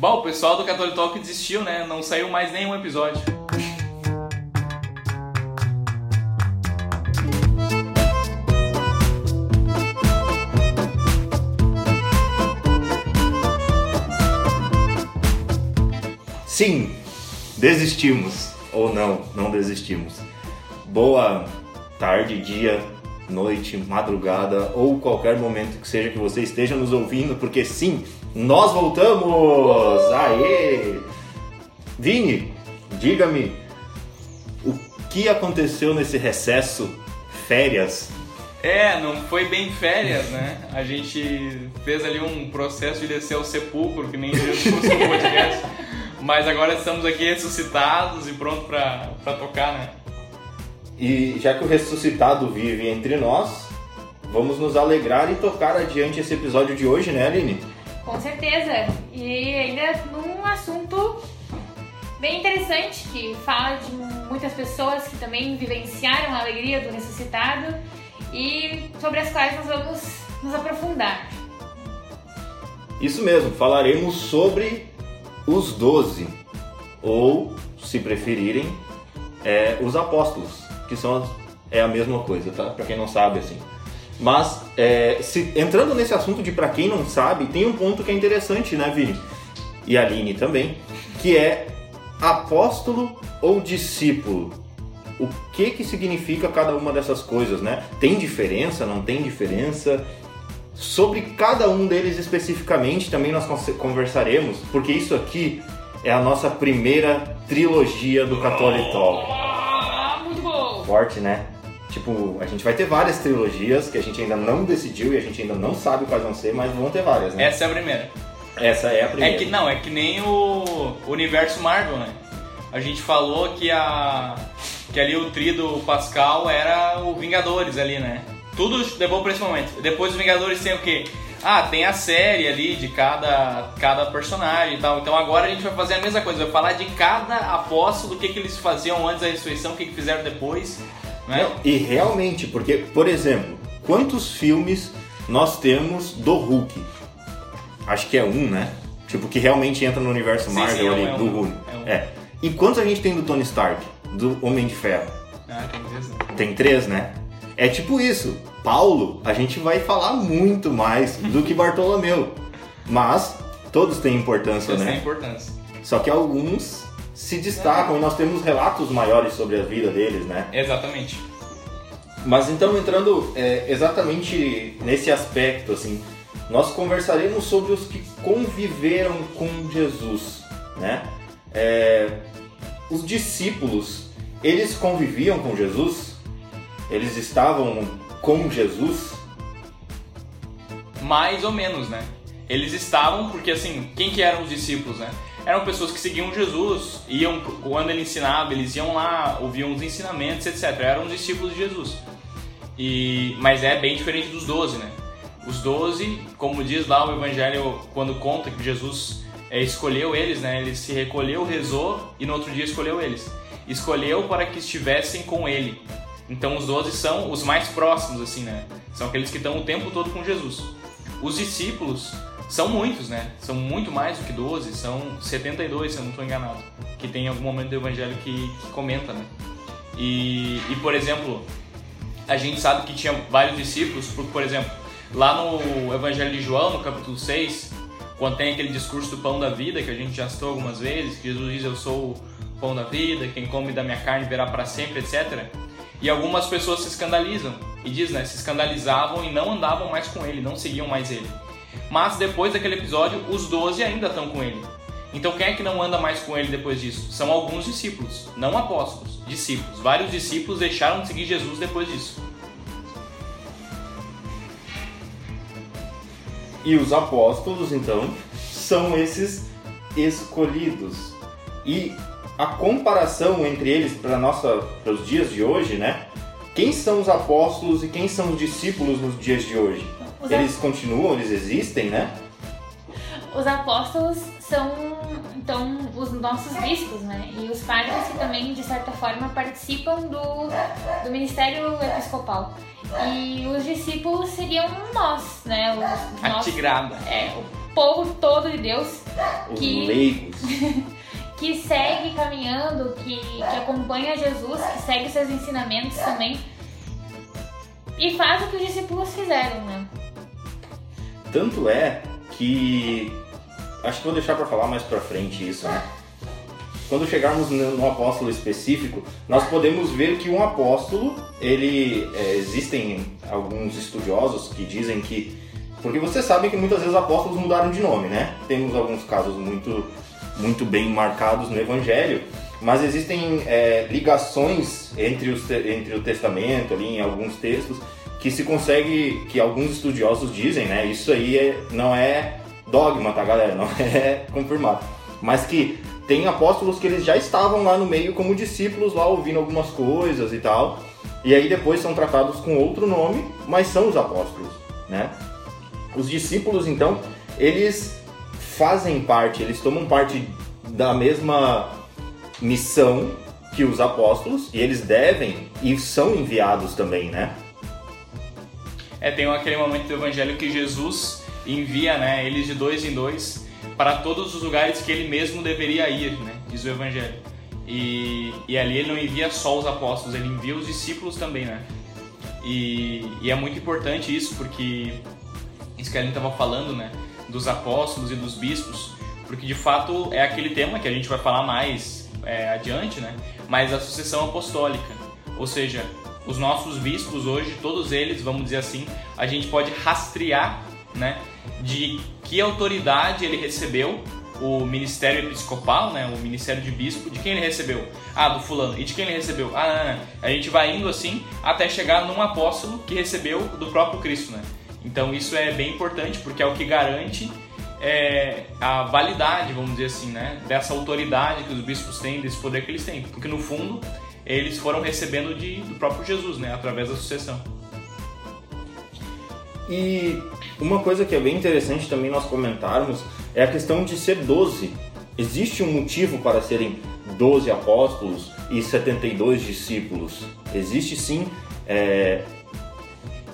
Bom, o pessoal do Catholic Talk desistiu, né? Não saiu mais nenhum episódio. Sim, desistimos. Ou não, não desistimos. Boa tarde, dia, noite, madrugada ou qualquer momento que seja que você esteja nos ouvindo, porque sim, nós voltamos! Aê! Vini, diga-me, o que aconteceu nesse recesso, férias? É, não foi bem férias, né? A gente fez ali um processo de descer ao sepulcro, que nem Jesus no podcast. Mas agora estamos aqui ressuscitados e pronto pra, pra tocar, né? E já que o ressuscitado vive entre nós, vamos nos alegrar e tocar adiante esse episódio de hoje, né, Aline? Com certeza. E ainda num assunto bem interessante que fala de muitas pessoas que também vivenciaram a alegria do ressuscitado e sobre as quais nós vamos nos aprofundar. Isso mesmo, falaremos sobre os doze, ou, se preferirem, é, os apóstolos, que são é a mesma coisa, tá? Para quem não sabe, assim. Mas, é, se, entrando nesse assunto de para quem não sabe, tem um ponto que é interessante, né, Vini? E a Aline também, que é apóstolo ou discípulo. O que que significa cada uma dessas coisas, né? Tem diferença, não tem diferença? Sobre cada um deles especificamente também nós conversaremos, porque isso aqui é a nossa primeira trilogia do Catholic Talk. Ah, muito bom! Forte, né? Tipo, a gente vai ter várias trilogias que a gente ainda não decidiu e a gente ainda não sabe quais vão ser, mas vão ter várias, né? Essa é a primeira. Essa é a primeira. É que não, é que nem o universo Marvel, né? A gente falou que a que ali o tri do Pascal era o Vingadores ali, né? Tudo levou pra esse momento. Depois os Vingadores tem o quê? Ah, tem a série ali de cada, cada personagem e tal. Então agora a gente vai fazer a mesma coisa, vai falar de cada apóstolo, o que, que eles faziam antes da ressurreição, o que, que fizeram depois. Né? Não, e realmente, porque, por exemplo, quantos filmes nós temos do Hulk? Acho que é um, né? Tipo, que realmente entra no universo Marvel sim, é um, ali, é um, do Hulk. é um. É. E quantos a gente tem do Tony Stark? Do Homem de Ferro? Ah, tem três, né? Tem três, né? É tipo isso. Paulo, a gente vai falar muito mais do que Bartolomeu. Mas todos têm importância, né? tem importância. Só que alguns se destacam e nós temos relatos maiores sobre a vida deles, né? Exatamente. Mas então entrando é, exatamente nesse aspecto, assim, nós conversaremos sobre os que conviveram com Jesus, né? É, os discípulos, eles conviviam com Jesus? Eles estavam com Jesus? Mais ou menos, né? Eles estavam, porque assim, quem que eram os discípulos, né? Eram pessoas que seguiam Jesus, iam, quando ele ensinava, eles iam lá, ouviam os ensinamentos, etc. Eram os discípulos de Jesus. E, mas é bem diferente dos doze, né? Os doze, como diz lá o Evangelho, quando conta que Jesus é, escolheu eles, né? Ele se recolheu, rezou e no outro dia escolheu eles. Escolheu para que estivessem com ele. Então os doze são os mais próximos, assim, né? São aqueles que estão o tempo todo com Jesus. Os discípulos são muitos, né? São muito mais do que 12, são 72, se eu não estou enganado. Que tem algum momento do Evangelho que, que comenta, né? E, e, por exemplo, a gente sabe que tinha vários discípulos, porque, por exemplo, lá no Evangelho de João, no capítulo 6, quando tem aquele discurso do pão da vida, que a gente já citou algumas vezes, que Jesus diz: Eu sou o pão da vida, quem come da minha carne verá para sempre, etc. E algumas pessoas se escandalizam, e diz, né? Se escandalizavam e não andavam mais com ele, não seguiam mais ele. Mas depois daquele episódio, os 12 ainda estão com ele. Então quem é que não anda mais com ele depois disso? São alguns discípulos, não apóstolos, discípulos. Vários discípulos deixaram de seguir Jesus depois disso. E os apóstolos, então, são esses escolhidos. E a comparação entre eles para nossa para os dias de hoje, né? Quem são os apóstolos e quem são os discípulos nos dias de hoje? Os Eles continuam, eles existem, né? Os apóstolos são, então, os nossos bispos, né? E os padres que também, de certa forma, participam do, do ministério episcopal. E os discípulos seriam nós, né? Os, A nós- tigrada. É, o povo todo todo de Deus Os que- leigos. que segue caminhando, que, que acompanha Jesus, que segue seus ensinamentos também e faz o que os discípulos fizeram, né? Tanto é que acho que vou deixar para falar mais para frente isso, né? Quando chegarmos no apóstolo específico, nós podemos ver que um apóstolo, ele é, existem alguns estudiosos que dizem que porque você sabe que muitas vezes apóstolos mudaram de nome, né? Temos alguns casos muito muito bem marcados no Evangelho, mas existem é, ligações entre, os, entre o Testamento ali em alguns textos que se consegue, que alguns estudiosos dizem, né? Isso aí é- não é dogma, tá, galera? Não é confirmado. Mas que tem apóstolos que eles já estavam lá no meio como discípulos, lá ouvindo algumas coisas e tal. E aí depois são tratados com outro nome, mas são os apóstolos, né? Os discípulos, então, eles fazem parte, eles tomam parte da mesma missão que os apóstolos e eles devem e são enviados também, né? É, tem aquele momento do evangelho que Jesus envia, né, eles de dois em dois para todos os lugares que ele mesmo deveria ir, né, diz o evangelho. E, e ali ele não envia só os apóstolos, ele envia os discípulos também, né? E, e é muito importante isso, porque isso que a gente estava falando, né, dos apóstolos e dos bispos, porque de fato é aquele tema que a gente vai falar mais é, adiante, né? Mas a sucessão apostólica, ou seja, os nossos bispos hoje, todos eles, vamos dizer assim, a gente pode rastrear, né, de que autoridade ele recebeu o ministério episcopal, né, o ministério de bispo, de quem ele recebeu? Ah, do fulano. E de quem ele recebeu? Ah, não, não. a gente vai indo assim até chegar num apóstolo que recebeu do próprio Cristo, né? Então isso é bem importante porque é o que garante é, a validade, vamos dizer assim, né, dessa autoridade que os bispos têm, desse poder que eles têm, porque no fundo eles foram recebendo de, do próprio Jesus, né, através da sucessão. E uma coisa que é bem interessante também nós comentarmos é a questão de ser 12. Existe um motivo para serem 12 apóstolos e 72 discípulos. Existe sim é,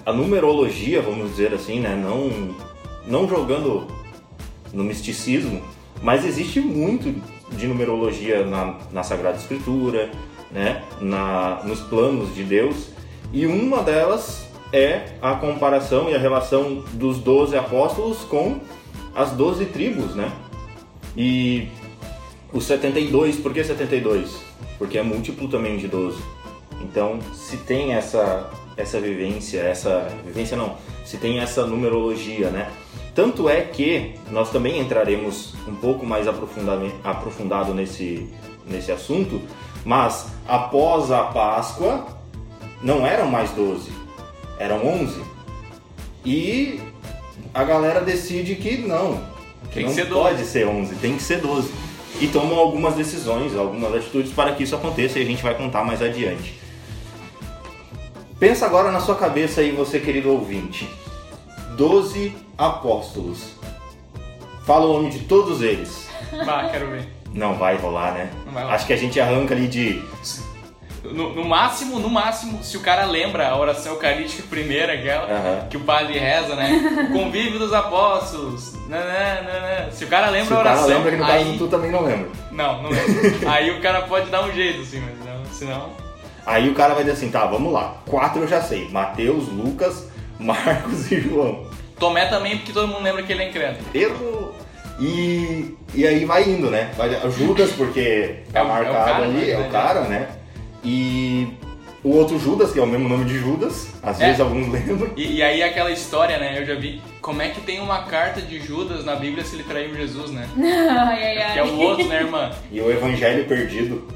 a numerologia, vamos dizer assim, né? não, não jogando no misticismo, mas existe muito de numerologia na, na Sagrada Escritura, né? na, nos planos de Deus, e uma delas é a comparação e a relação dos 12 apóstolos com as 12 tribos, né? E os 72, por que 72? Porque é múltiplo também de 12. Então, se tem essa essa vivência, essa vivência não, se tem essa numerologia, né? Tanto é que nós também entraremos um pouco mais aprofundado nesse nesse assunto, mas após a Páscoa não eram mais 12, eram 11. E a galera decide que não, que Tem que não ser 12. pode ser 11, tem que ser 12. E tomam algumas decisões, algumas atitudes para que isso aconteça e a gente vai contar mais adiante. Pensa agora na sua cabeça aí, você querido ouvinte. 12 apóstolos. Fala o nome de todos eles. Bah, quero ver. Não vai rolar, né? Vai rolar. Acho que a gente arranca ali de No, no máximo, no máximo, se o cara lembra a oração eucarística primeira, aquela Aham. que o padre reza, né? O convívio dos apóstolos. Né, né, né, né. Se o cara lembra Se o a cara oração, lembra que no aí... caso tu também não lembra. Não, não lembro. aí o cara pode dar um jeito, assim, mas não, senão... Aí o cara vai dizer assim, tá, vamos lá. Quatro eu já sei. Mateus, Lucas, Marcos e João. Tomé também, porque todo mundo lembra que ele é incrédulo. Erro! E, e aí vai indo, né? Vai, Judas, porque tá É é marcado cara, ali, né? é o cara, né? E o outro Judas, que é o mesmo nome de Judas, às É. vezes alguns lembram. E, e aí aquela história, né? Eu já vi como é que tem uma carta de Judas na Bíblia se ele traiu Jesus, né? Ai, ai, ai. Que é o outro, né, irmã? E o Evangelho Perdido.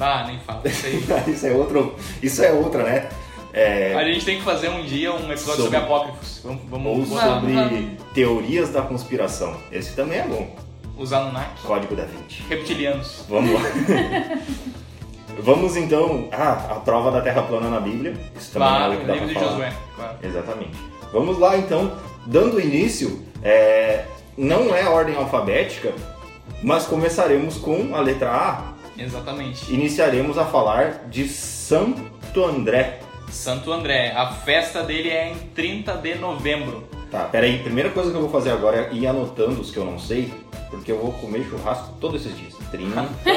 Ah, nem fala. Isso aí. isso é outro. Isso é outra, né? É, A gente tem que fazer um dia um episódio sobre, Sobre- apócrifos. Vamos, vamos ou sobre teorias da conspiração. Esse também é bom. os Anunnaki. Código da Vinci. Reptilianos. Vamos lá. Vamos então. Ah, a prova da Terra plana na Bíblia. Isso também Claro, é o livro de falar. Josué. Claro. Exatamente. Vamos lá então, dando início, é, não é ordem alfabética, mas começaremos com a letra A. Exatamente. Iniciaremos a falar de Santo André. Santo André. A festa dele é em 30 de novembro. Tá, peraí. Primeira coisa que eu vou fazer agora é ir anotando os que eu não sei, porque eu vou comer churrasco todos esses dias. 30.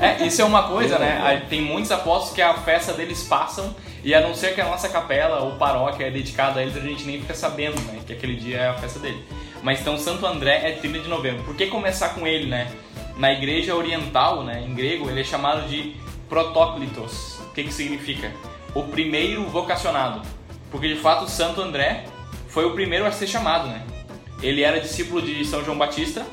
É, isso é uma coisa, né? Tem muitos apóstolos que a festa deles passam e a não ser que a nossa capela ou paróquia é dedicada a eles, a gente nem fica sabendo, né? Que aquele dia é a festa dele. Mas então Santo André é 30 de novembro. Por que começar com ele, né? Na igreja oriental, né, em grego, ele é chamado de protóclitos. O que que significa? O primeiro vocacionado. Porque de fato Santo André foi o primeiro a ser chamado, né? Ele era discípulo de São João Batista,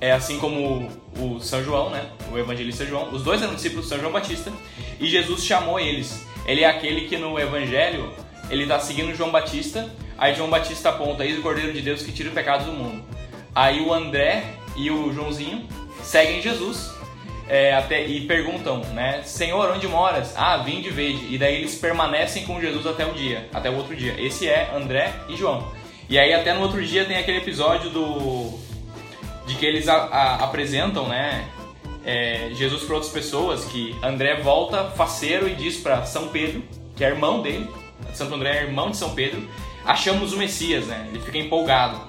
é assim como o São João, né? O evangelista João. Os dois eram discípulos de São João Batista e Jesus chamou eles. Ele é aquele que no evangelho ele está seguindo João Batista. Aí João Batista aponta aí o Cordeiro de Deus que tira o pecado do mundo. Aí o André e o Joãozinho seguem Jesus é, até, e perguntam, né? Senhor, onde moras? Ah, vim de verde. E daí eles permanecem com Jesus até o dia, até o outro dia. Esse é André e João. E aí até no outro dia tem aquele episódio do de que eles a, a, apresentam, né? é, Jesus para outras pessoas, que André volta faceiro e diz para São Pedro, que é irmão dele, Santo André é irmão de São Pedro, achamos o Messias, né? Ele fica empolgado.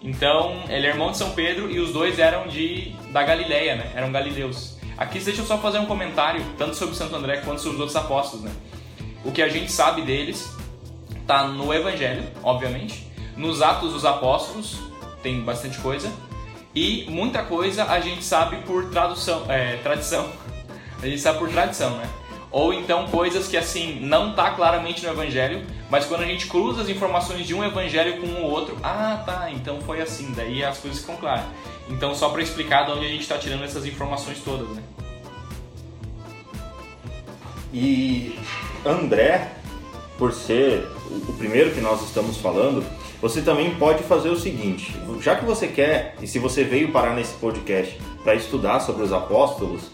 Então, ele é irmão de São Pedro e os dois eram de da Galileia, né? Eram galileus. Aqui deixa eu só fazer um comentário tanto sobre Santo André quanto sobre os outros apóstolos, né? O que a gente sabe deles tá no Evangelho, obviamente, nos Atos dos Apóstolos, tem bastante coisa, e muita coisa a gente sabe por tradução, é, tradição. A gente sabe por tradição, né? Ou então coisas que assim não tá claramente no evangelho, mas quando a gente cruza as informações de um evangelho com o outro, ah, tá, então foi assim, daí as coisas ficam claras. Então só para explicar de onde a gente está tirando essas informações todas, né? E André, por ser o primeiro que nós estamos falando, você também pode fazer o seguinte: já que você quer, e se você veio parar nesse podcast para estudar sobre os apóstolos,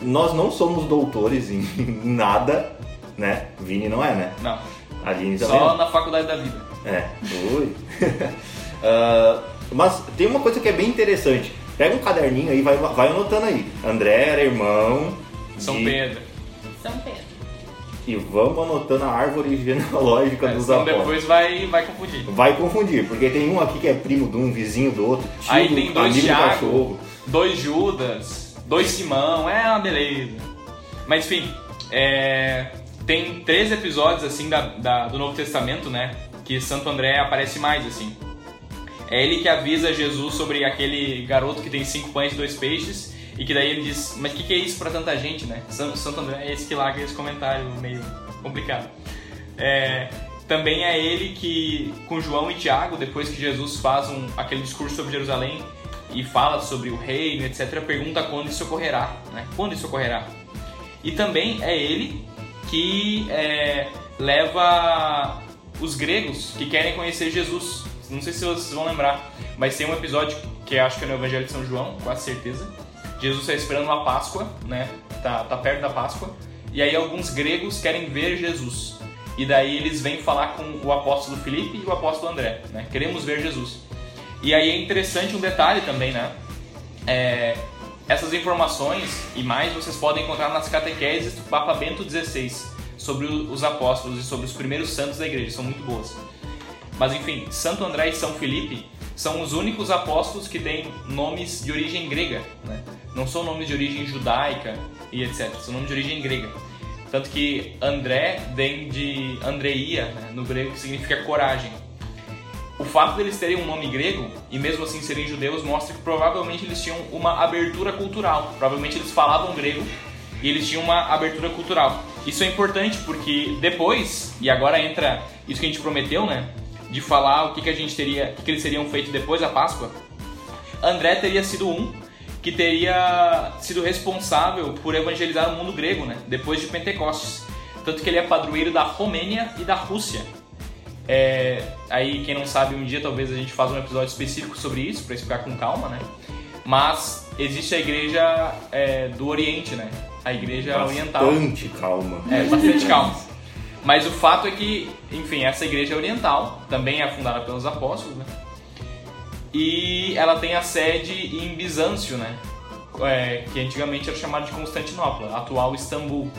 nós não somos doutores em nada, né? Vini não é, né? Não. Aline também. Só na faculdade da vida. É, ui. Ah, mas tem uma coisa que é bem interessante. Pega um caderninho aí e vai, vai anotando aí. André era irmão. São de- Pedro. São Pedro. E vamos anotando a árvore genealógica É, dos apóstolos. depois vai, vai confundir. Vai confundir, porque tem um aqui que é primo de um, vizinho do outro, tio, Aí tem dois amigo do dois Judas, dois Simão, é uma beleza. Mas enfim, é, tem três episódios assim da, da- do Novo Testamento, né? Que Santo André aparece mais assim. É ele que avisa Jesus sobre aquele garoto que tem cinco pães e dois peixes e que daí ele diz, mas o que, que é isso pra tanta gente, né? San- Santo André é esse que larga esse comentário meio complicado. É, também é ele que, com João e Tiago, depois que Jesus faz um, aquele discurso sobre Jerusalém e fala sobre o reino, etc., pergunta quando isso ocorrerá, né? Quando isso ocorrerá? E também é ele que é, leva os gregos que querem conhecer Jesus. Não sei se vocês vão lembrar, mas tem um episódio que acho que é no Evangelho de São João, quase certeza. Jesus está esperando a Páscoa, né? Tá, tá perto da Páscoa. E aí alguns gregos querem ver Jesus. E daí eles vêm falar com o apóstolo Filipe e o apóstolo André, né? Queremos ver Jesus. E aí é interessante um detalhe também, né? É, essas informações e mais vocês podem encontrar nas catequeses do Papa Bento XVI sobre os apóstolos e sobre os primeiros santos da igreja, são muito boas. Mas enfim, Santo André e São Felipe são os únicos apóstolos que têm nomes de origem grega, né? não são nomes de origem judaica e etc, são nomes de origem grega. Tanto que André vem de Andreia, né? no grego, que significa coragem. O fato deles terem um nome grego e mesmo assim serem judeus mostra que provavelmente eles tinham uma abertura cultural. Provavelmente eles falavam grego e eles tinham uma abertura cultural. Isso é importante porque depois, e agora entra isso que a gente prometeu, né? De falar o que, que a gente teria, o que, eles teriam feito depois da Páscoa. André teria sido um que teria sido responsável por evangelizar o mundo grego, né? Depois de Pentecostes. Tanto que ele é padroeiro da Romênia e da Rússia. É, aí, quem não sabe, um dia talvez a gente faça um episódio específico sobre isso, para explicar com calma, né? Mas existe a igreja é, do Oriente, né? A igreja oriental. Bastante calma. É, bastante calma. Mas o fato é que, enfim, essa igreja oriental também é fundada pelos apóstolos, né? E ela tem a sede em Bizâncio, né? É, que antigamente era chamado de Constantinopla, atual Istambul.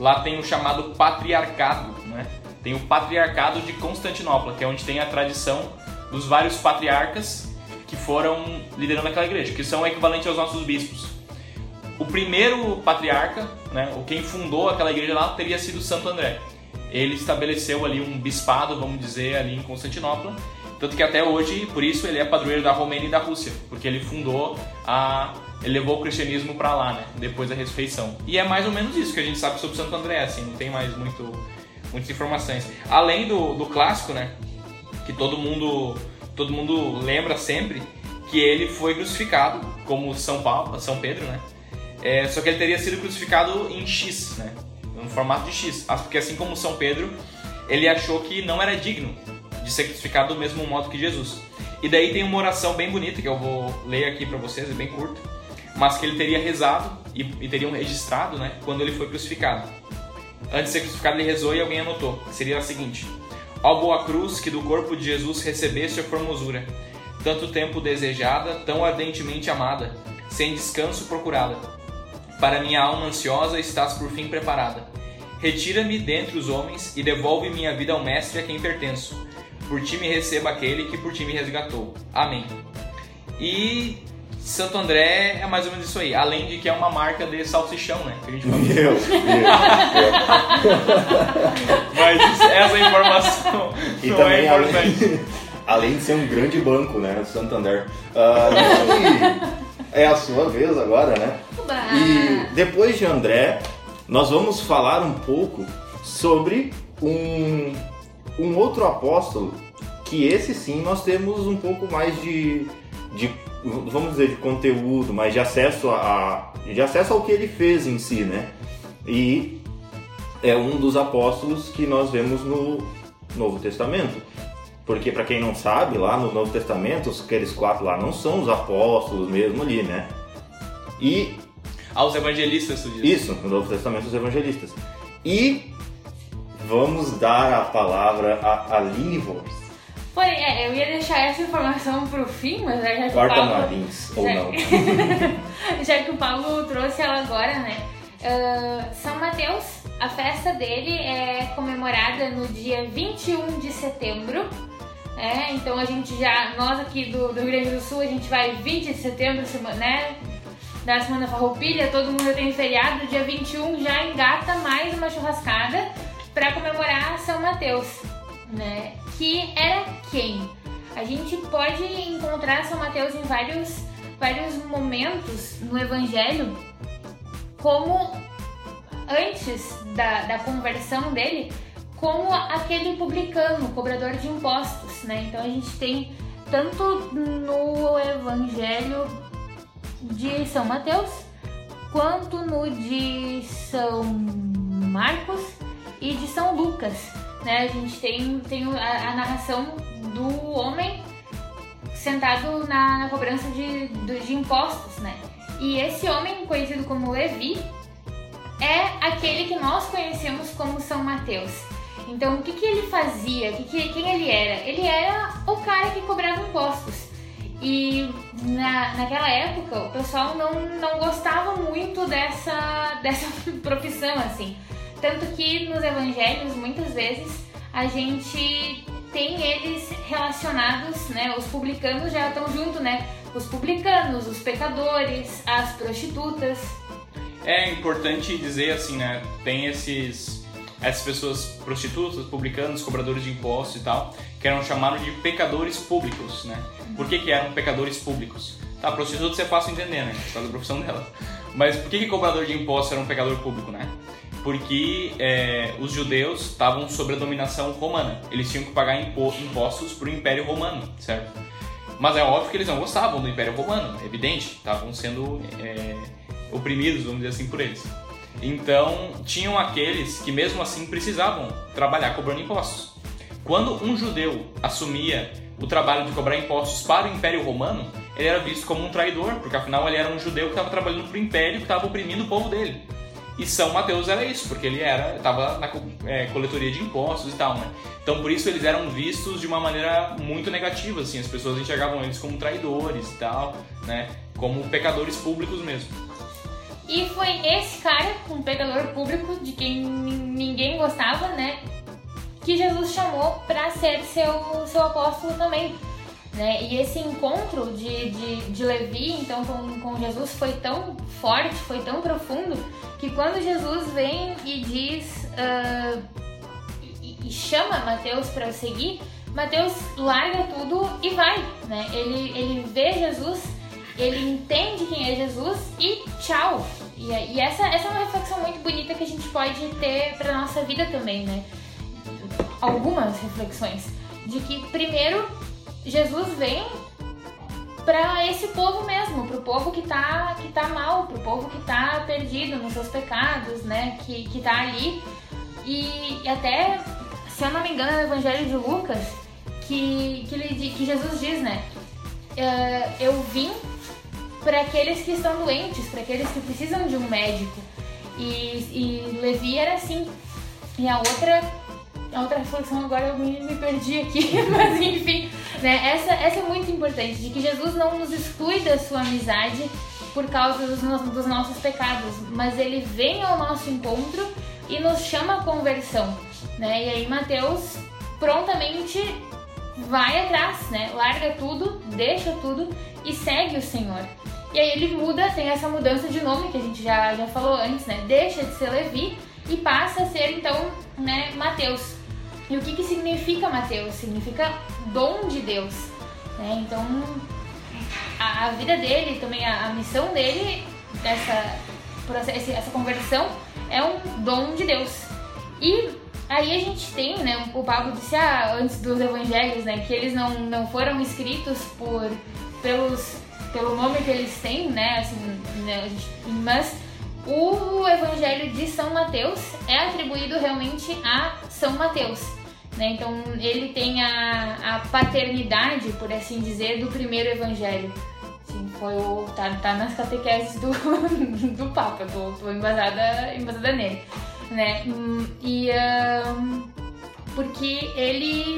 Lá tem o chamado patriarcado, né? tem o Patriarcado de Constantinopla, que é onde tem a tradição dos vários patriarcas que foram liderando aquela igreja, que são equivalentes aos nossos bispos. O primeiro patriarca, né, o quem fundou aquela igreja lá, teria sido Santo André. Ele estabeleceu ali um bispado, vamos dizer, ali em Constantinopla, tanto que até hoje, por isso, ele é padroeiro da Romênia e da Rússia, porque ele fundou a ele levou o cristianismo para lá, né? Depois da ressurreição. E é mais ou menos isso que a gente sabe sobre Santo André, assim, não tem mais muito, muitas informações. Além do, do clássico, né? Que todo mundo, todo mundo lembra sempre, que ele foi crucificado, como São Paulo, São Pedro, né? É, só que ele teria sido crucificado em X, né? No formato de X. Porque assim como São Pedro, ele achou que não era digno de ser crucificado do mesmo modo que Jesus. E daí tem uma oração bem bonita que eu vou ler aqui para vocês, é bem curta mas que ele teria rezado e, e teriam registrado né, quando ele foi crucificado. Antes de ser crucificado, ele rezou e alguém anotou, seria a seguinte: Ó boa cruz, que do corpo de Jesus recebeste a formosura, tanto tempo desejada, tão ardentemente amada, sem descanso procurada. Para minha alma ansiosa estás por fim preparada. Retira-me dentre os homens e devolve minha vida ao Mestre a quem pertenço. Por ti me receba aquele que por ti me resgatou. Amém. E Santo André é mais ou menos isso aí. Além de que é uma marca de salsichão, né? Que a gente Meu, meu, Mas essa informação E não também, é importante. além, além de ser um grande banco, né? O Santander. Ah, e é a sua vez agora, né? Oba! E depois de André, nós vamos falar um pouco sobre um, um outro apóstolo que esse sim nós temos um pouco mais de, de vamos dizer de conteúdo, mas de acesso a de acesso ao que ele fez em si, né? E é um dos apóstolos que nós vemos no Novo Testamento. Porque para quem não sabe, lá no Novo Testamento, aqueles quatro lá não são os apóstolos mesmo ali, né? E Aos evangelistas, tu diz. isso, no Novo Testamento, os evangelistas. E vamos dar a palavra a Aline Volks. Porém, é, eu ia deixar essa informação pro fim, mas já que o Corta Paulo... Marins, ou já- não. já que o Paulo trouxe ela agora, né? Ah, São Mateus, a festa dele é comemorada no dia 21 de setembro. É, então a gente já, nós aqui do, do Rio Grande do Sul, a gente vai 20 de setembro, semana, né? Da Semana Farroupilha, todo mundo tem feriado, dia 21 já engata mais uma churrascada para comemorar São Mateus, né? Que era quem? A gente pode encontrar São Mateus em vários, vários momentos no Evangelho, como antes da, da conversão dele, como aquele publicano, cobrador de impostos, né? Então a gente tem tanto no Evangelho de São Mateus, quanto no de São Marcos e de São Lucas, né? A gente tem, tem a, a narração do homem sentado na, na cobrança de, do- de impostos, né? E esse homem, conhecido como Levi, é aquele que nós conhecemos como São Mateus. Então, o que, que ele fazia? Que que- quem ele era? Ele era o cara que cobrava impostos. E na, naquela época, o pessoal não, não gostava muito dessa, dessa profissão, assim. Tanto que nos evangelhos, muitas vezes, a gente tem eles relacionados, né? Os publicanos já estão junto, né? Os publicanos, os pecadores, as prostitutas. É importante dizer assim, né? Tem esses essas pessoas prostitutas, publicanos, cobradores de impostos e tal, que eram chamados de pecadores públicos, né? Por que, que eram pecadores públicos? Tá, prostituta é fácil entender, né? Por causa da profissão dela. Mas por que, que cobrador de impostos era um pecador público, né? Porque é, os judeus estavam sob a dominação romana. Eles tinham que pagar impo- impostos para o Império Romano, certo? Mas é óbvio que eles não gostavam do Império Romano, é evidente. Estavam sendo é, oprimidos, vamos dizer assim, por eles. Então, tinham aqueles que mesmo assim precisavam trabalhar cobrando impostos. Quando um judeu assumia o trabalho de cobrar impostos para o Império Romano, ele era visto como um traidor, porque afinal ele era um judeu que estava trabalhando para o Império, que estava oprimindo o povo dele. E São Mateus era isso, porque ele era estava na é, coletoria de impostos e tal, né? Então por isso eles eram vistos de uma maneira muito negativa, assim, as pessoas enxergavam eles como traidores e tal, né? Como pecadores públicos mesmo. E foi esse cara, um pecador público, de quem nin- ninguém gostava, né? Que Jesus chamou para ser seu, seu apóstolo também. Né? E esse encontro de, de, de Levi, então, com, com Jesus foi tão forte, foi tão profundo, que quando Jesus vem e diz uh, e, e, chama Mateus para o seguir, Mateus larga tudo e vai. Né? Ele, ele vê Jesus, ele entende quem é Jesus e tchau. E, e essa, essa é uma reflexão muito bonita que a gente pode ter para nossa vida também, né? Algumas reflexões de que primeiro Jesus vem para esse povo mesmo, para o povo que tá, que tá mal, para o povo que tá perdido nos seus pecados, né? Que, que tá ali. E, e até, se eu não me engano, é no Evangelho de Lucas, que, que, ele, que Jesus diz, né? Uh, eu vim para aqueles que estão doentes, para aqueles que precisam de um médico. E, e Levi era assim. E a outra a outra reflexão agora eu me, me perdi aqui, mas enfim, né? Essa, essa é muito importante, de que Jesus não nos exclui da sua amizade por causa dos, dos nossos pecados, mas ele vem ao nosso encontro e nos chama a conversão, né? E aí Mateus prontamente vai atrás, né? Larga tudo, deixa tudo e segue o Senhor. E aí ele muda, tem essa mudança de nome que a gente já, já falou antes, né? Deixa de ser Levi e passa a ser então, né, Mateus. E o que, que significa Mateus? Significa dom de Deus. Né? Então, a, a, vida dele, também a, a missão dele, essa, essa conversão, é um dom de Deus. E aí a gente tem, né, o Pablo disse ah, antes dos evangelhos, né, que eles não, não foram escritos por, pelos, pelo nome que eles têm, né, assim, né, mas o evangelho de São Mateus é atribuído realmente a São Mateus. Né? Então ele tem a, a paternidade, por assim dizer, do primeiro evangelho. Sim, foi o, tá, tá nas catequeses do, do Papa, tô, tô embasada, embasada nele. Né? E um, porque ele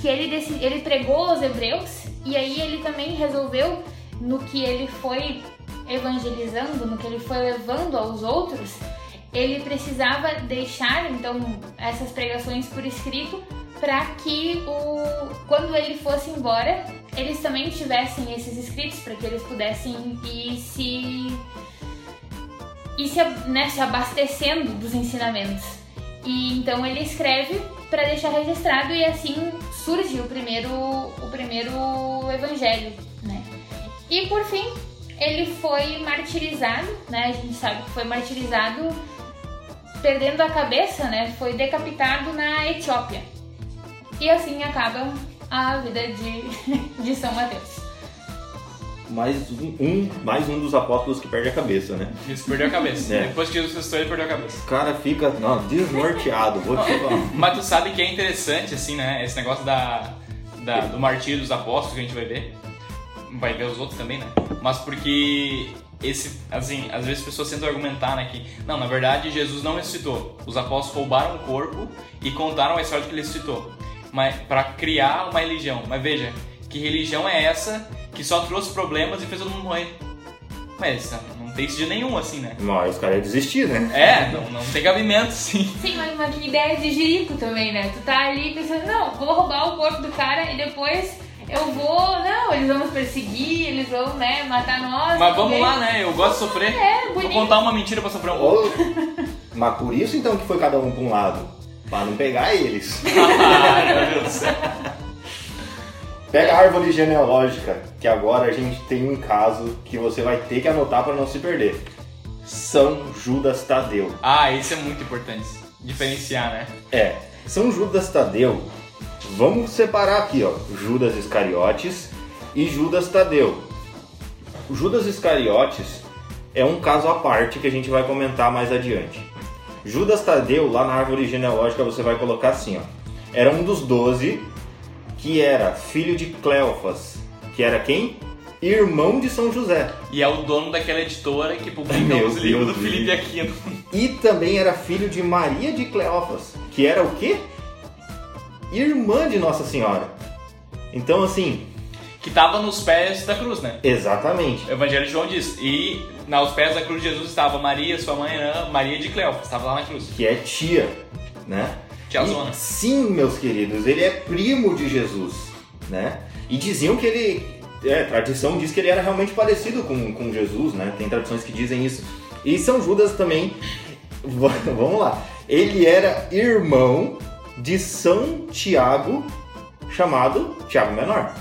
que ele, ele pregou aos hebreus e aí ele também resolveu no que ele foi evangelizando, no que ele foi levando aos outros, ele precisava deixar então essas pregações por escrito para que o quando ele fosse embora eles também tivessem esses escritos para que eles pudessem ir se ir se, né, se abastecendo dos ensinamentos. E então ele escreve para deixar registrado e assim surge o primeiro o primeiro evangelho né? E por fim ele foi martirizado né? A gente sabe que foi martirizado perdendo a cabeça, né, foi decapitado na Etiópia. E assim acaba a vida de, de São Mateus. Mais um, mais um dos apóstolos que perde a cabeça, né? Isso, perdeu a cabeça. É. Depois que Jesus ressuscitou, ele perdeu a cabeça. O cara fica não, desnorteado, vou te falar. Mas tu sabe que é interessante, assim, né? Esse negócio da, da, do martírio dos apóstolos que a gente vai ver. Vai ver os outros também, né? Mas porque esse, assim, às vezes as pessoas tentam argumentar, né, que não, na verdade Jesus não ressuscitou. Os apóstolos roubaram o corpo e contaram a história de que ele ressuscitou, mas para criar uma religião. Mas veja, que religião é essa que só trouxe problemas e fez todo mundo morrer? Mas não tem sentido nenhum, assim, né? Mas os caras iam desistir, né? É, não, não tem cabimento, sim. Sim, mas, que ideia de jirico também, né? Tu tá ali pensando, não, vou roubar o corpo do cara e depois eu vou, não, eles vão nos perseguir, eles vão, né, matar nós. Mas vamos lá, né? Eu gosto de sofrer. É, bonito. Vou contar uma mentira pra sofrer um pouco. Mas por isso então que foi cada um pra um lado. Pra não pegar eles. Ai, meu Deus do céu. Pega a árvore genealógica, que agora a gente tem um caso que você vai ter que anotar para não se perder. São Judas Tadeu. Ah, isso é muito importante. Diferenciar, né? É. São Judas Tadeu Vamos separar aqui, ó, Judas Iscariotes e Judas Tadeu. O Judas Iscariotes é um caso à parte que a gente vai comentar mais adiante. Judas Tadeu, lá na árvore genealógica, você vai colocar assim, ó. Era um dos doze que era filho de Cleofas, que era quem? Irmão de São José. E é o dono daquela editora que publica Meu os livros do Felipe Aquino. E também era filho de Maria de Cleofas, que era o quê? Irmã de Nossa Senhora. Então, assim. Que estava nos pés da cruz, né? Exatamente. O Evangelho de João diz. E aos pés da cruz de Jesus estava Maria, sua mãe, Maria de Cleófas, estava lá na cruz. Que é tia, né? Tiazona. E, sim, meus queridos, ele é primo de Jesus, né? E diziam que ele, é, tradição diz que ele era realmente parecido com, com Jesus, né? Tem tradições que dizem isso. E São Judas também, vamos lá, ele era irmão de São Tiago, chamado Tiago Menor.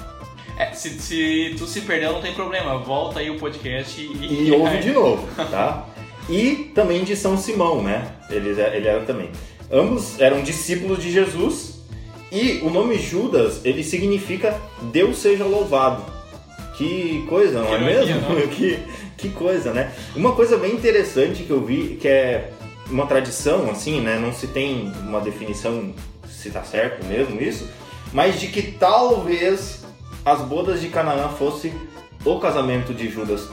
É, se, se tu se perdeu, não tem problema. Volta aí o podcast e. E ouve de novo, tá? E também de São Simão, né? Ele, ele era também. Ambos eram discípulos de Jesus e o nome Judas, ele significa Deus seja louvado. Que coisa, não Que é mesmo? não? que, que coisa, né? Uma coisa bem interessante que eu vi, que é uma tradição, assim, né? Não se tem uma definição se tá certo mesmo isso, mas de que talvez as bodas de Canaã fosse o casamento de Judas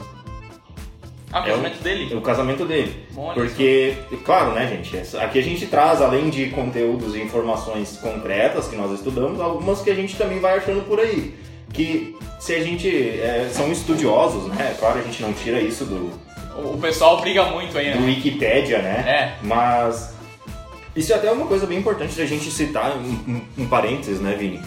Ah, o É o- casamento dele. o casamento dele. Olha Porque, claro, né, gente? Aqui a gente traz, além de conteúdos e informações concretas que nós estudamos, algumas que a gente também vai achando por aí. Que se a gente. é, são estudiosos, né? Claro, a gente não tira isso do, O, pessoal briga muito aí, do né? Wikipédia, né? É. Mas. Isso é até uma coisa bem importante da gente citar, um, um, um parênteses, né, Vini?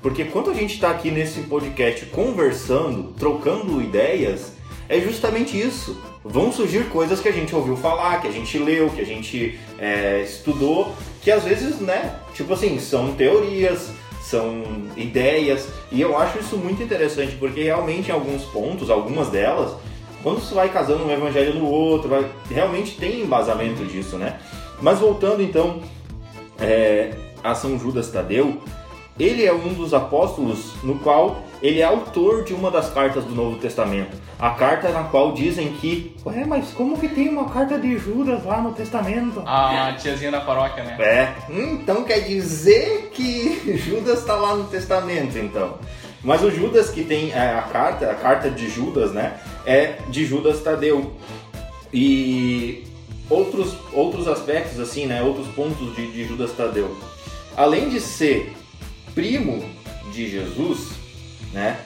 Porque quando a gente está aqui nesse podcast conversando, trocando ideias, é justamente isso. Vão surgir coisas que a gente ouviu falar, que a gente leu, que a gente é, estudou, que às vezes, né, tipo assim, são teorias, são ideias, e eu acho isso muito interessante, porque realmente em alguns pontos, algumas delas, quando você vai casando um evangelho no outro, vai- realmente tem embasamento disso, né? Mas voltando então é, a São Judas Tadeu, ele é um dos apóstolos no qual ele é autor de uma das cartas do Novo Testamento. A carta na qual dizem que, ué, mas como que tem uma carta de Judas lá no Testamento? A tiazinha da paróquia, né? É, então quer dizer que Judas está lá no Testamento, então. Mas o Judas que tem é, a carta, a carta de Judas, né, é de Judas Tadeu. E outros, outros aspectos, assim, né, outros pontos de, de Judas Tadeu. Além de ser primo de Jesus, né,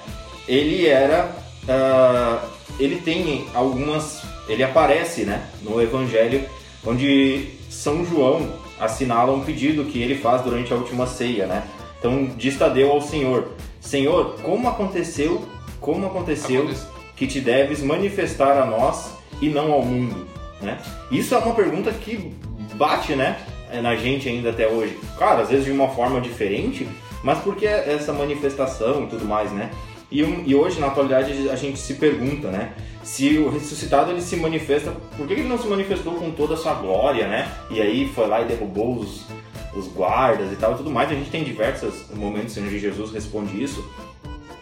ele era, ah, ele tem algumas, ele aparece, né, no Evangelho, onde São João assinala um pedido que ele faz durante a última ceia, né? Então diz Tadeu ao Senhor: Senhor, como aconteceu, como aconteceu Acontece- que te deves manifestar a nós e não ao mundo, né? Isso é uma pergunta que bate, né, na gente ainda até hoje. Claro, às vezes de uma forma diferente, mas por que essa manifestação e tudo mais, né? E, e hoje, na atualidade, a gente se pergunta, né? Se o ressuscitado ele se manifesta, por que ele não se manifestou com toda a sua glória, né? E aí foi lá e derrubou os, os guardas e tal e tudo mais. A gente tem diversos momentos onde Jesus responde isso.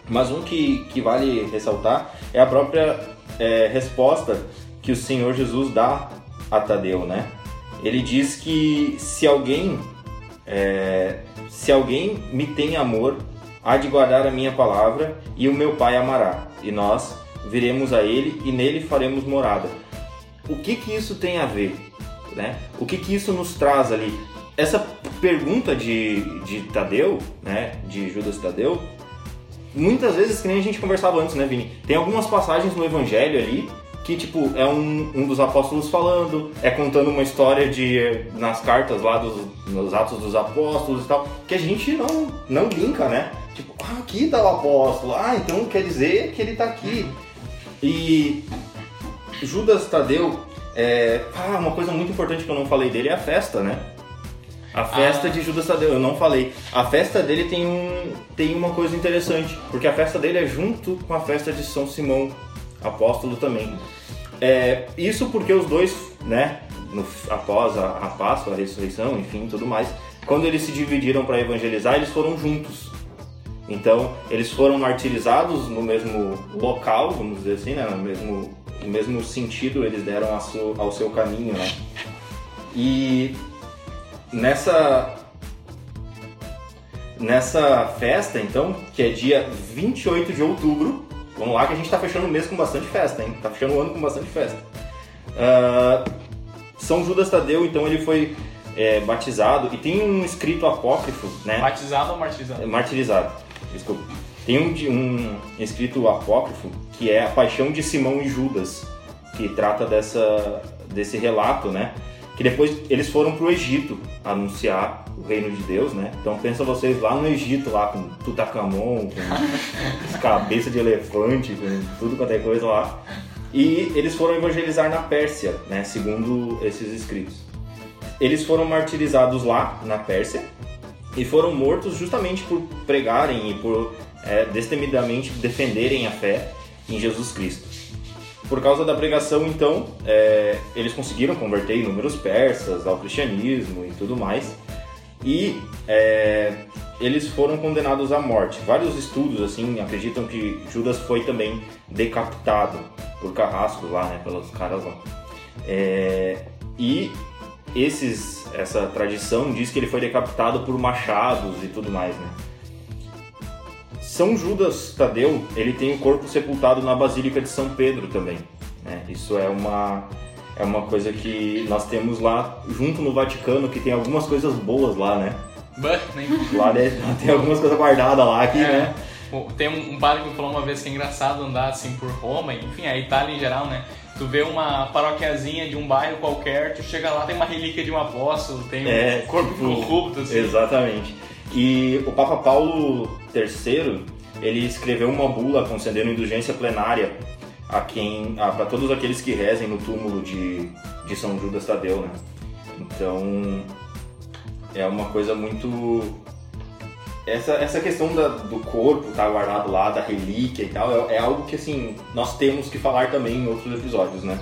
Mas um que, que vale ressaltar é a própria é, resposta que o Senhor Jesus dá a Tadeu, né? Ele diz que se alguém é, se alguém me tem amor, há de guardar a minha palavra e o meu Pai amará, e nós viremos a ele e nele faremos morada. O que que isso tem a ver? Né? O que que isso nos traz ali? Essa pergunta de, de Tadeu, né, de Judas Tadeu, muitas vezes, que nem a gente conversava antes, né, Vini? Tem algumas passagens no Evangelho ali que, tipo, é um, um dos apóstolos falando, é contando uma história de nas cartas lá dos nos Atos dos Apóstolos e tal, que a gente não, não linka, né? Tipo, ah, aqui tá o apóstolo, ah, então quer dizer que ele tá aqui. E Judas Tadeu, é, ah, uma coisa muito importante que eu não falei dele é a festa, né? A festa Ah. de Judas Tadeu, eu não falei. A festa dele tem, um, tem uma coisa interessante, porque a festa dele é junto com a festa de São Simão, apóstolo também. É, isso porque os dois, né, no- após a, a Páscoa, a ressurreição, enfim, tudo mais, quando eles se dividiram para evangelizar, eles foram juntos. Então, eles foram martirizados no mesmo local, vamos dizer assim, né, no mesmo, no mesmo sentido, eles deram a seu- ao seu caminho, né. E nessa nessa festa, então, que é dia 28 de outubro, vamos lá que a gente tá fechando o mês com bastante festa, hein? Tá fechando o ano com bastante festa. Ah, São Judas Tadeu, então, ele foi é, batizado e tem um escrito apócrifo, né? Batizado ou martirizado? Martirizado, desculpa. Tem um, um escrito apócrifo que é a paixão de Simão e Judas, que trata dessa, desse relato, né? Que depois eles foram para o Egito anunciar o reino de Deus, né? Então pensa vocês lá no Egito, lá com Tutankhamon, com cabeça de elefante, com tudo quanto é coisa lá. E eles foram evangelizar na Pérsia, né? Segundo esses escritos. Eles foram martirizados lá na Pérsia e foram mortos justamente por pregarem e por é, destemidamente defenderem a fé em Jesus Cristo. Por causa da pregação, então, é, eles conseguiram converter inúmeros persas ao cristianismo e tudo mais. E é, eles foram condenados à morte. Vários estudos assim acreditam que Judas foi também decapitado por carrascos lá, né, pelos caras lá. É, e esses, essa tradição diz que ele foi decapitado por machados e tudo mais, né? São Judas Tadeu, ele tem o corpo sepultado na Basílica de São Pedro também. Né? Isso é uma, é uma coisa que nós temos lá junto no Vaticano, que tem algumas coisas boas lá, né? Bah, nem... Lá né, tem algumas coisas guardadas lá aqui, É. né? Tem um, um padre que me falou uma vez que é engraçado andar assim por Roma, enfim, a Itália em geral, né? Tu vê uma paroquiazinha de um bairro qualquer, tu chega lá, tem uma relíquia de um apóstolo, tem um É, corpo tipo, corrupto, assim. Exatamente. E o Papa Paulo III, ele escreveu uma bula concedendo indulgência plenária a quem, para todos aqueles que rezem no túmulo de, de São Judas Tadeu, né? Então, é uma coisa muito essa, essa questão da- do corpo estar guardado lá, da relíquia e tal, é, é algo que assim nós temos que falar também em outros episódios, né?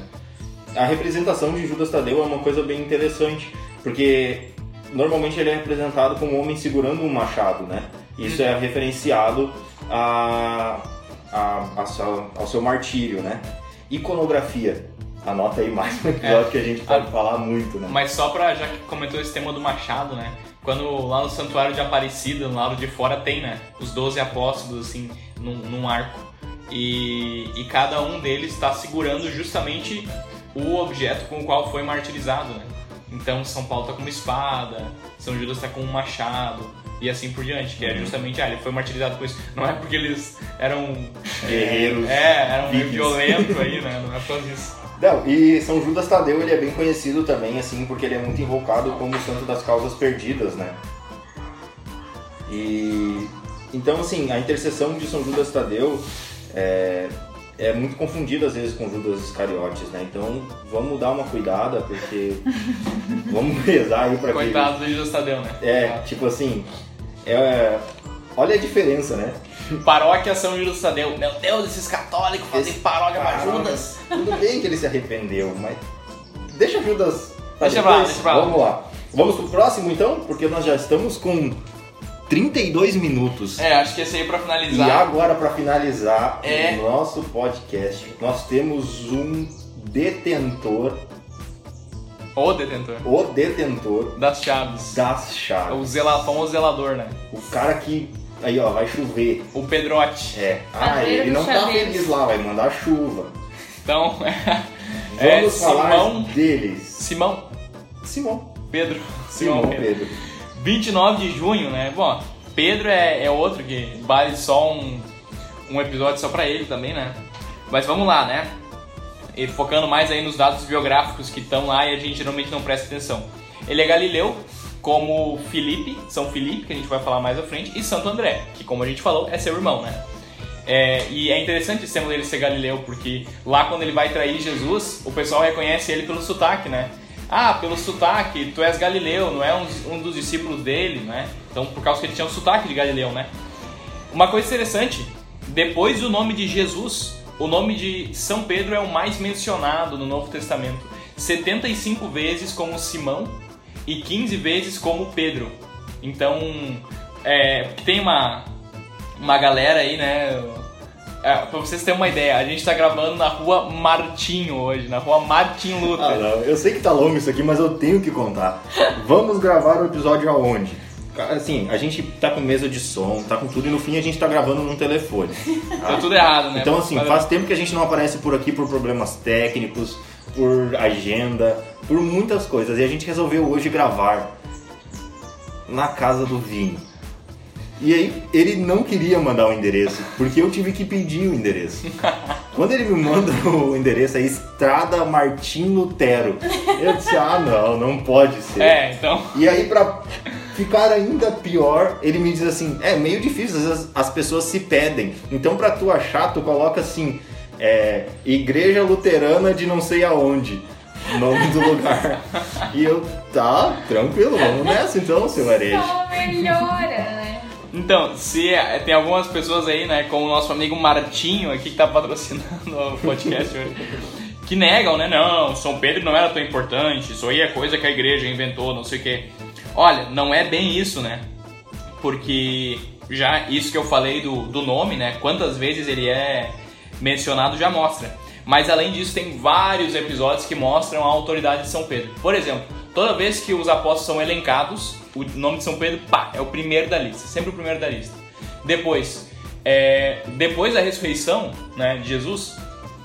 A representação de Judas Tadeu é uma coisa bem interessante, porque normalmente ele é representado como um homem segurando um machado, né? Isso é referenciado a, a, a seu- ao seu martírio, né? Iconografia. Anota aí mais um episódio É. que a gente pode Ah. falar muito, né? Mas só pra, já que comentou esse tema do machado, né? Quando lá no Santuário de Aparecida, no lado de fora, tem, né? Os 12 apóstolos, assim, num, num arco. E, e cada um deles está segurando justamente o objeto com o qual foi martirizado, né? Então São Paulo tá com uma espada, São Judas tá com um machado e assim por diante, que é justamente, ah, ele foi martirizado com isso. Não é porque eles eram Guerreiros É, eram meio violentos aí, né? Não é por causa disso. Não, e São Judas Tadeu ele é bem conhecido também, assim, porque ele é muito invocado como o santo das causas perdidas, né? E então, assim, a intercessão de São Judas Tadeu é, é muito confundida às vezes com Judas Iscariotes, né? Então, vamos dar uma cuidada, porque vamos rezar aí para que Coitado do Judas Tadeu, né? é, tipo assim, é, olha a diferença, né? Paróquia São Judas Tadeu. Meu Deus, esses católicos fazem Esse paróquia pra Judas. Tudo bem que ele se arrependeu, mas deixa Judas. pra Deixa pra lá, deixa pra lá. Vamos lá. Vamos pro próximo então, porque nós já estamos com 32 minutos. É, acho que esse aí pra E finalizar. agora, para finalizar É. o nosso podcast, nós temos um detentor, O detentor. o detentor Das chaves. das O chaves. zela, famoso zelador, né? O cara que. Aí, ó, vai chover. O Pedrote. É. Ah, ele não tá feliz lá, vai mandar chuva. Então, Vamos é falar Simão. deles. Simão. Simão. Pedro. Simão Pedro. 29 de junho, né? Bom, Pedro é, é outro que vale só um, um episódio só pra ele também, né? Mas vamos lá, né? E focando mais aí nos dados biográficos que estão lá e a gente geralmente não presta atenção. Ele é galileu, como Filipe, São Filipe, que a gente vai falar mais à frente, e Santo André, que como a gente falou, é seu irmão, né? É, e é interessante esse tema ser galileu, porque lá quando ele vai trair Jesus, o pessoal reconhece ele pelo sotaque, né? Ah, pelo sotaque, tu és galileu, não é um, um dos discípulos dele, né? Então, por causa que ele tinha um sotaque de galileu, né? Uma coisa interessante, depois do nome de Jesus, o nome de São Pedro é o mais mencionado no Novo Testamento. 75 vezes como Simão e 15 vezes como Pedro. Então, é, tem uma, uma galera aí, né? É, pra vocês terem uma ideia, a gente tá gravando na rua Martinho hoje, na rua Martin Luther. Ah, não. Eu sei que tá longo isso aqui, mas eu tenho que contar. Vamos gravar o episódio aonde? Assim, a gente tá com mesa de som, tá com tudo, e no fim a gente tá gravando num telefone. Tá tudo errado, né? Então, assim, Mas- faz tempo que a gente não aparece por aqui por problemas técnicos, por agenda, por muitas coisas. E a gente resolveu hoje gravar na casa do Vini. E aí, ele não queria mandar o endereço, porque eu tive que pedir o endereço. Quando ele me manda o endereço, é Estrada Martim Lutero. Eu disse, ah, não, não pode ser. É, então. E aí, pra ficar ainda pior, ele me diz assim, é meio difícil, às vezes as pessoas se pedem. Então pra tu achar, tu coloca assim, é, Igreja Luterana de não sei aonde. Nome do lugar. E eu, tá, tranquilo, vamos nessa então, seu herege. Só melhora? Então, se é, tem algumas pessoas aí, né, como o nosso amigo Martinho aqui que tá patrocinando o podcast hoje, que negam, né? Não, São Pedro não era tão importante, isso aí é coisa que a igreja inventou, não sei o quê. Olha, não é bem isso, né? Porque já isso que eu falei do, do nome, né? Quantas vezes ele é mencionado já mostra. Mas além disso, tem vários episódios que mostram a autoridade de São Pedro. Por exemplo, toda vez que os apóstolos são elencados, o nome de São Pedro, pá, é o primeiro da lista, sempre o primeiro da lista. Depois, é, depois da ressurreição né, de Jesus,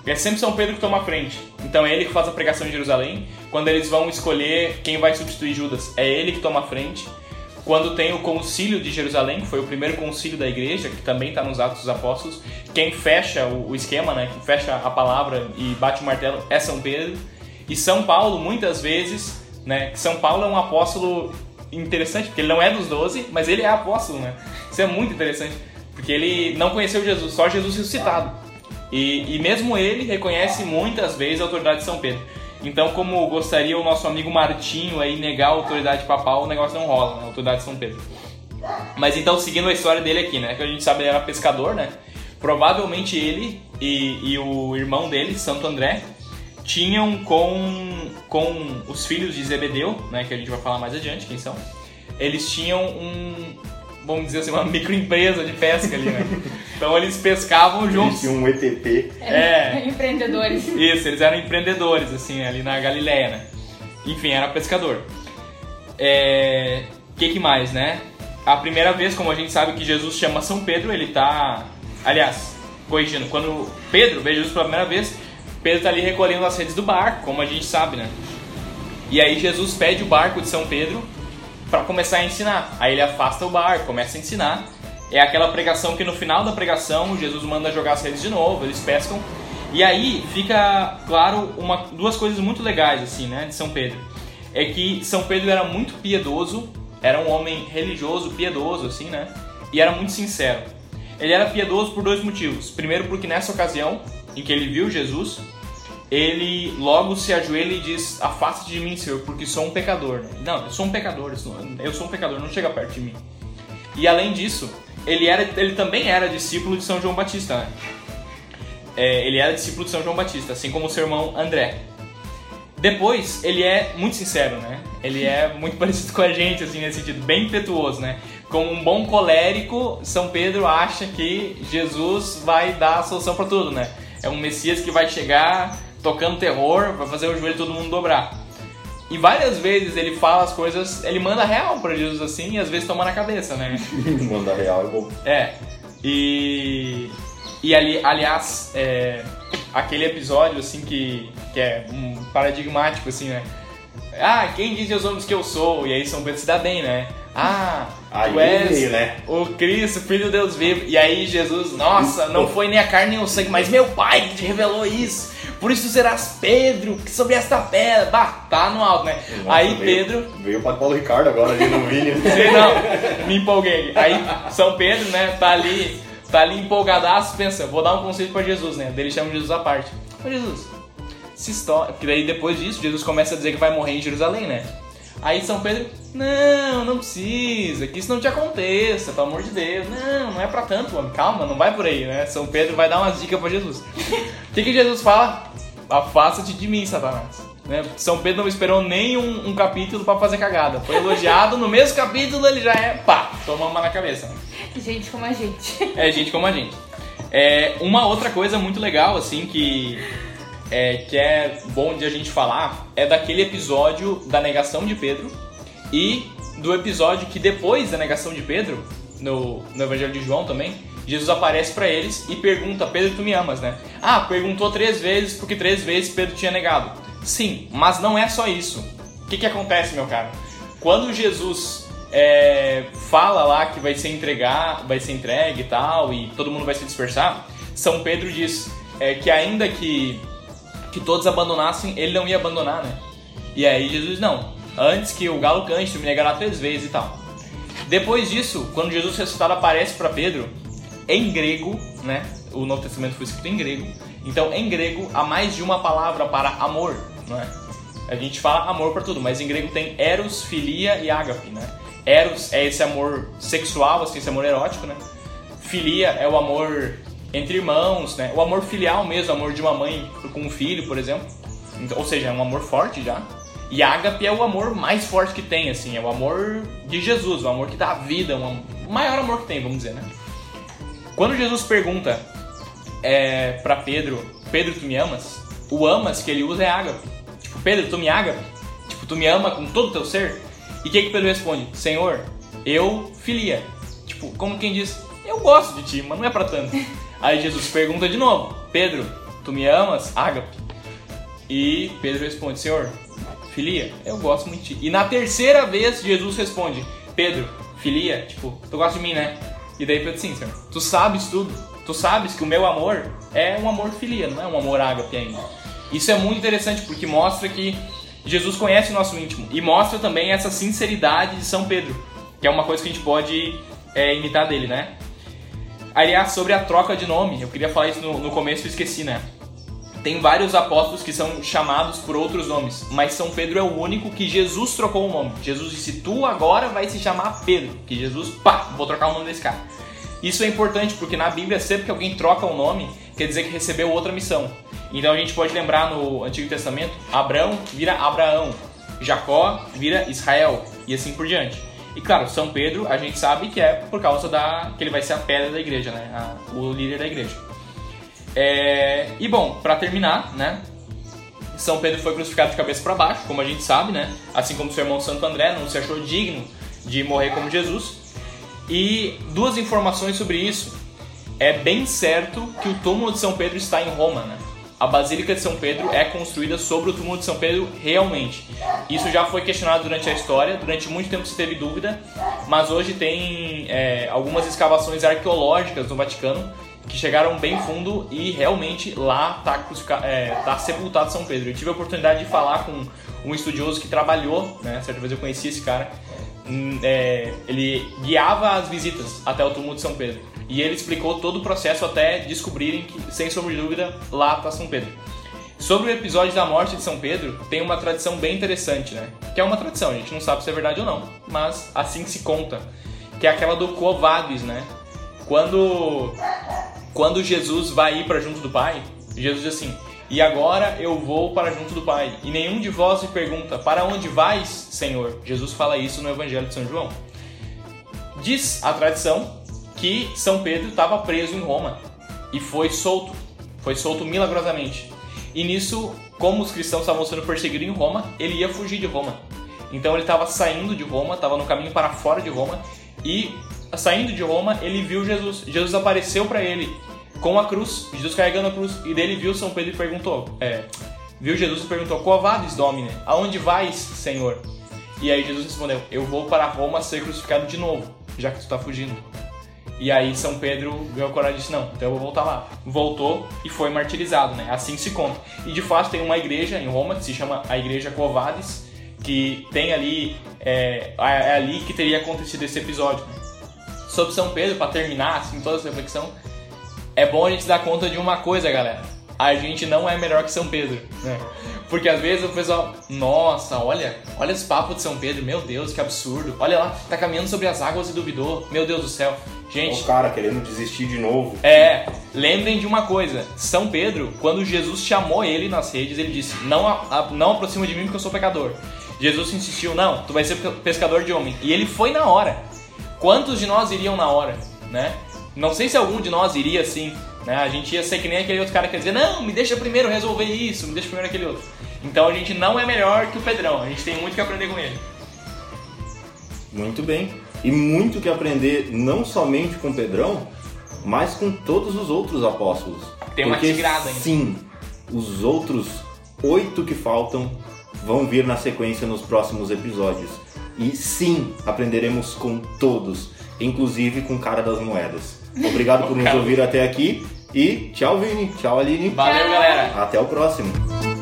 é sempre São Pedro que toma a frente. Então é ele que faz a pregação em Jerusalém. Quando eles vão escolher quem vai substituir Judas, é ele que toma a frente. Quando tem o concílio de Jerusalém, que foi o primeiro concílio da igreja, que também está nos Atos dos Apóstolos, quem fecha o, esquema, né, quem fecha a palavra e bate o martelo é São Pedro. E São Paulo, muitas vezes, né, São Paulo é um apóstolo interessante, porque ele não é dos doze, mas ele é apóstolo, né? Isso é muito interessante, porque ele não conheceu Jesus, só Jesus ressuscitado. E, e mesmo ele reconhece muitas vezes a autoridade de São Pedro. Então, como gostaria o nosso amigo Martinho aí negar a autoridade papal, o negócio não rola, né? A autoridade de São Pedro. Mas então, seguindo a história dele aqui, né? Que a gente sabe ele era pescador, né? Provavelmente ele e, e o irmão dele, Santo André, tinham com, com os filhos de Zebedeu, né? Que a gente vai falar mais adiante quem são. Eles tinham um, vamos dizer assim, uma microempresa de pesca ali, né? Então eles pescavam juntos. Existe um ETP. É. Empreendedores. Isso, eles eram empreendedores, assim, ali na Galileia, né? Enfim, era pescador. É... O que, que mais, né? A primeira vez, como a gente sabe que Jesus chama São Pedro, ele tá... Aliás, corrigindo, quando Pedro vê Jesus pela primeira vez, Pedro tá ali recolhendo as redes do barco, como a gente sabe, né? E aí Jesus pede o barco de São Pedro para começar a ensinar. Aí ele afasta o barco, começa a ensinar. É aquela pregação que no final da pregação Jesus manda jogar as redes de novo, eles pescam. E aí fica claro uma, duas coisas muito legais assim, né, de São Pedro. É que São Pedro era muito piedoso, era um homem religioso, piedoso assim, né? E era muito sincero. Ele era piedoso por dois motivos. Primeiro porque nessa ocasião em que ele viu Jesus, ele logo se ajoelha e diz: Afaste de mim, Senhor, porque sou um pecador. Não, eu sou um pecador, eu sou um pecador, não chega perto de mim. E além disso, ele, era, ele também era discípulo de São João Batista. Né? É, ele era discípulo de São João Batista, assim como seu irmão André. Depois, ele é muito sincero, né? Ele é muito parecido com a gente, assim, nesse sentido, bem impetuoso, né? Como um bom colérico, São Pedro acha que Jesus vai dar a solução para tudo, né? É um Messias que vai chegar tocando terror, vai fazer o joelho todo mundo dobrar. E várias vezes ele fala as coisas, ele manda real pra Jesus assim, e às vezes toma na cabeça, né? manda real é bom. É. E. E ali, aliás, é, aquele episódio assim que, que é um paradigmático, assim, né? Ah, quem diz aos homens que eu sou? E aí São Pedro se dá bem, né? Ah, Aí tu és veio, né? o Cristo, Filho de Deus vivo. E aí Jesus, nossa, não foi nem a carne nem o sangue, mas meu Pai que te revelou isso. Por isso serás Pedro, que sobre esta pedra. Bah, tá no alto, né? Nossa, aí veio- Pedro, Veio o Padre Paulo Ricardo agora ali no Vini. Sei não, me empolguei. Aí São Pedro, né, tá ali, tá ali empolgadaço, pensa, vou dar um conselho pra Jesus, né? Daí ele chama Jesus à parte. Ô Jesus, se história. Porque daí depois disso, Jesus começa a dizer que vai morrer em Jerusalém, né? Aí São Pedro, não, não precisa, que isso não te aconteça, pelo amor de Deus. Não, não é pra tanto, homem. Calma, não vai por aí, né? São Pedro vai dar umas dicas pra Jesus. O que, que Jesus fala? Afasta-te de mim, Satanás. Né? São Pedro não esperou nem um, um capítulo pra fazer cagada. Foi elogiado, no mesmo capítulo ele já é, pá, toma uma na cabeça. Gente como a gente. É gente como a gente. É, uma outra coisa muito legal, assim, que é, que é bom de a gente falar, é daquele episódio da negação de Pedro e do episódio que depois da negação de Pedro, no, no Evangelho de João também, Jesus aparece pra eles e pergunta, Pedro, tu me amas, né? Ah, perguntou três vezes porque três vezes Pedro tinha negado. Sim, mas não é só isso. O que, que acontece, meu caro? Quando Jesus é, fala lá que vai ser entregar, vai ser entregue e tal, e todo mundo vai se dispersar, São Pedro diz é, que ainda que, que todos abandonassem, ele não ia abandonar, né? E aí Jesus, não, antes que o galo cante, tu me negará três vezes e tal. Depois disso, quando Jesus ressuscitado aparece para Pedro, em grego, né? O Novo Testamento foi escrito em grego. Então, em grego, há mais de uma palavra para amor, não é? A gente fala amor para tudo, mas em grego tem eros, filia e ágape, né? Eros é esse amor sexual, assim, esse amor erótico, né? Filia é o amor entre irmãos, né? O amor filial mesmo, o amor de uma mãe com um filho, por exemplo. Então, ou seja, é um amor forte já. E ágape é o amor mais forte que tem, assim, é o amor de Jesus, o amor que dá vida, o maior amor que tem, vamos dizer, né? Quando Jesus pergunta é, para Pedro, Pedro, tu me amas? O amas que ele usa é ágape. Tipo, Pedro, tu me ágape? Tipo, tu me ama com todo o teu ser? E o que, que Pedro responde? Senhor, eu filia. Tipo, como quem diz, eu gosto de ti, mas não é pra tanto. Aí Jesus pergunta de novo, Pedro, tu me amas? Ágape. E Pedro responde, Senhor, filia, eu gosto muito de ti. E na terceira vez Jesus responde, Pedro, filia, tipo, tu gosta de mim, né? E daí Pedro, sim, Senhor, tu sabes tudo. Tu sabes que o meu amor é um amor filia, não é um amor ágape ainda. Isso é muito interessante porque mostra que Jesus conhece o nosso íntimo e mostra também essa sinceridade de São Pedro, que é uma coisa que a gente pode é, imitar dele, né? Aliás, sobre a troca de nome, eu queria falar isso no, no começo e esqueci, né? Tem vários apóstolos que são chamados por outros nomes, mas São Pedro é o único que Jesus trocou o nome. Jesus disse: Tu agora vai se chamar Pedro. Que Jesus, pá, vou trocar o nome desse cara. Isso é importante porque na Bíblia, sempre que alguém troca o um nome, quer dizer que recebeu outra missão. Então a gente pode lembrar no Antigo Testamento: Abraão vira Abraão, Jacó vira Israel e assim por diante. E claro, São Pedro a gente sabe que é por causa da que ele vai ser a pedra da igreja, né? A, o líder da igreja. É, e bom, para terminar, né? São Pedro foi crucificado de cabeça para baixo, como a gente sabe, né? Assim como seu irmão Santo André não se achou digno de morrer como Jesus. E duas informações sobre isso. É bem certo que o túmulo de São Pedro está em Roma, né? A Basílica de São Pedro é construída sobre o túmulo de São Pedro realmente. Isso já foi questionado durante a história, durante muito tempo se teve dúvida, mas hoje tem é, algumas escavações arqueológicas no Vaticano que chegaram bem fundo e realmente lá está é, tá sepultado São Pedro. Eu tive a oportunidade de falar com um estudioso que trabalhou, né, certa vez eu conheci esse cara, hum, é, ele guiava as visitas até o túmulo de São Pedro. E ele explicou todo o processo até descobrirem que, sem sombra de dúvida, lá está São Pedro. Sobre o episódio da morte de São Pedro, tem uma tradição bem interessante, né? Que é uma tradição, a gente não sabe se é verdade ou não, mas assim se conta. Que é aquela do Quo né? Quando, quando Jesus vai ir para junto do Pai, Jesus diz assim: E agora eu vou para junto do Pai. E nenhum de vós me pergunta: Para onde vais, Senhor? Jesus fala isso no Evangelho de São João. Diz a tradição que São Pedro estava preso em Roma e foi solto, foi solto milagrosamente. E nisso, como os cristãos estavam sendo perseguidos em Roma, ele ia fugir de Roma. Então ele estava saindo de Roma, estava no caminho para fora de Roma e saindo de Roma ele viu Jesus. Jesus apareceu para ele com a cruz, Jesus carregando a cruz e dele viu São Pedro e perguntou, é, viu Jesus e perguntou: "Qual vades, Domine? Aonde vais, Senhor?" E aí Jesus respondeu: "Eu vou para Roma ser crucificado de novo, já que tu está fugindo." E aí São Pedro ganhou coragem e disse, não, então eu vou voltar lá. Voltou e foi martirizado, né? Assim se conta. E de fato tem uma igreja em Roma que se chama a Igreja Covades, que tem ali, é, é ali que teria acontecido esse episódio. Né? Sobre São Pedro, para terminar, assim, toda essa reflexão, é bom a gente dar conta de uma coisa, galera. A gente não é melhor que São Pedro, né? Porque às vezes o pessoal, nossa, olha, olha esse papo de São Pedro, meu Deus, que absurdo. Olha lá, tá caminhando sobre as águas e duvidou, meu Deus do céu. Gente. O cara querendo desistir de novo. É, lembrem de uma coisa: São Pedro, quando Jesus chamou ele nas redes, ele disse: Não, a, não aproxima de mim porque eu sou pecador. Jesus insistiu: Não, tu vai ser pescador de homem. E ele foi na hora. Quantos de nós iriam na hora, né? Não sei se algum de nós iria assim, né? A gente ia ser que nem aquele outro cara que ia dizer: Não, me deixa primeiro resolver isso, me deixa primeiro aquele outro. Então a gente não é melhor que o Pedrão, a gente tem muito que aprender com ele. Muito bem e muito que aprender não somente com Pedrão, mas com todos os outros apóstolos. Tem uma Porque, tigrada ainda. Sim, os outros oito que faltam vão vir na sequência nos próximos episódios. E sim, aprenderemos com todos, inclusive com o cara das moedas. Obrigado por nos ouvir até aqui e tchau, Vini. Tchau, Aline. Valeu, galera. Até o próximo.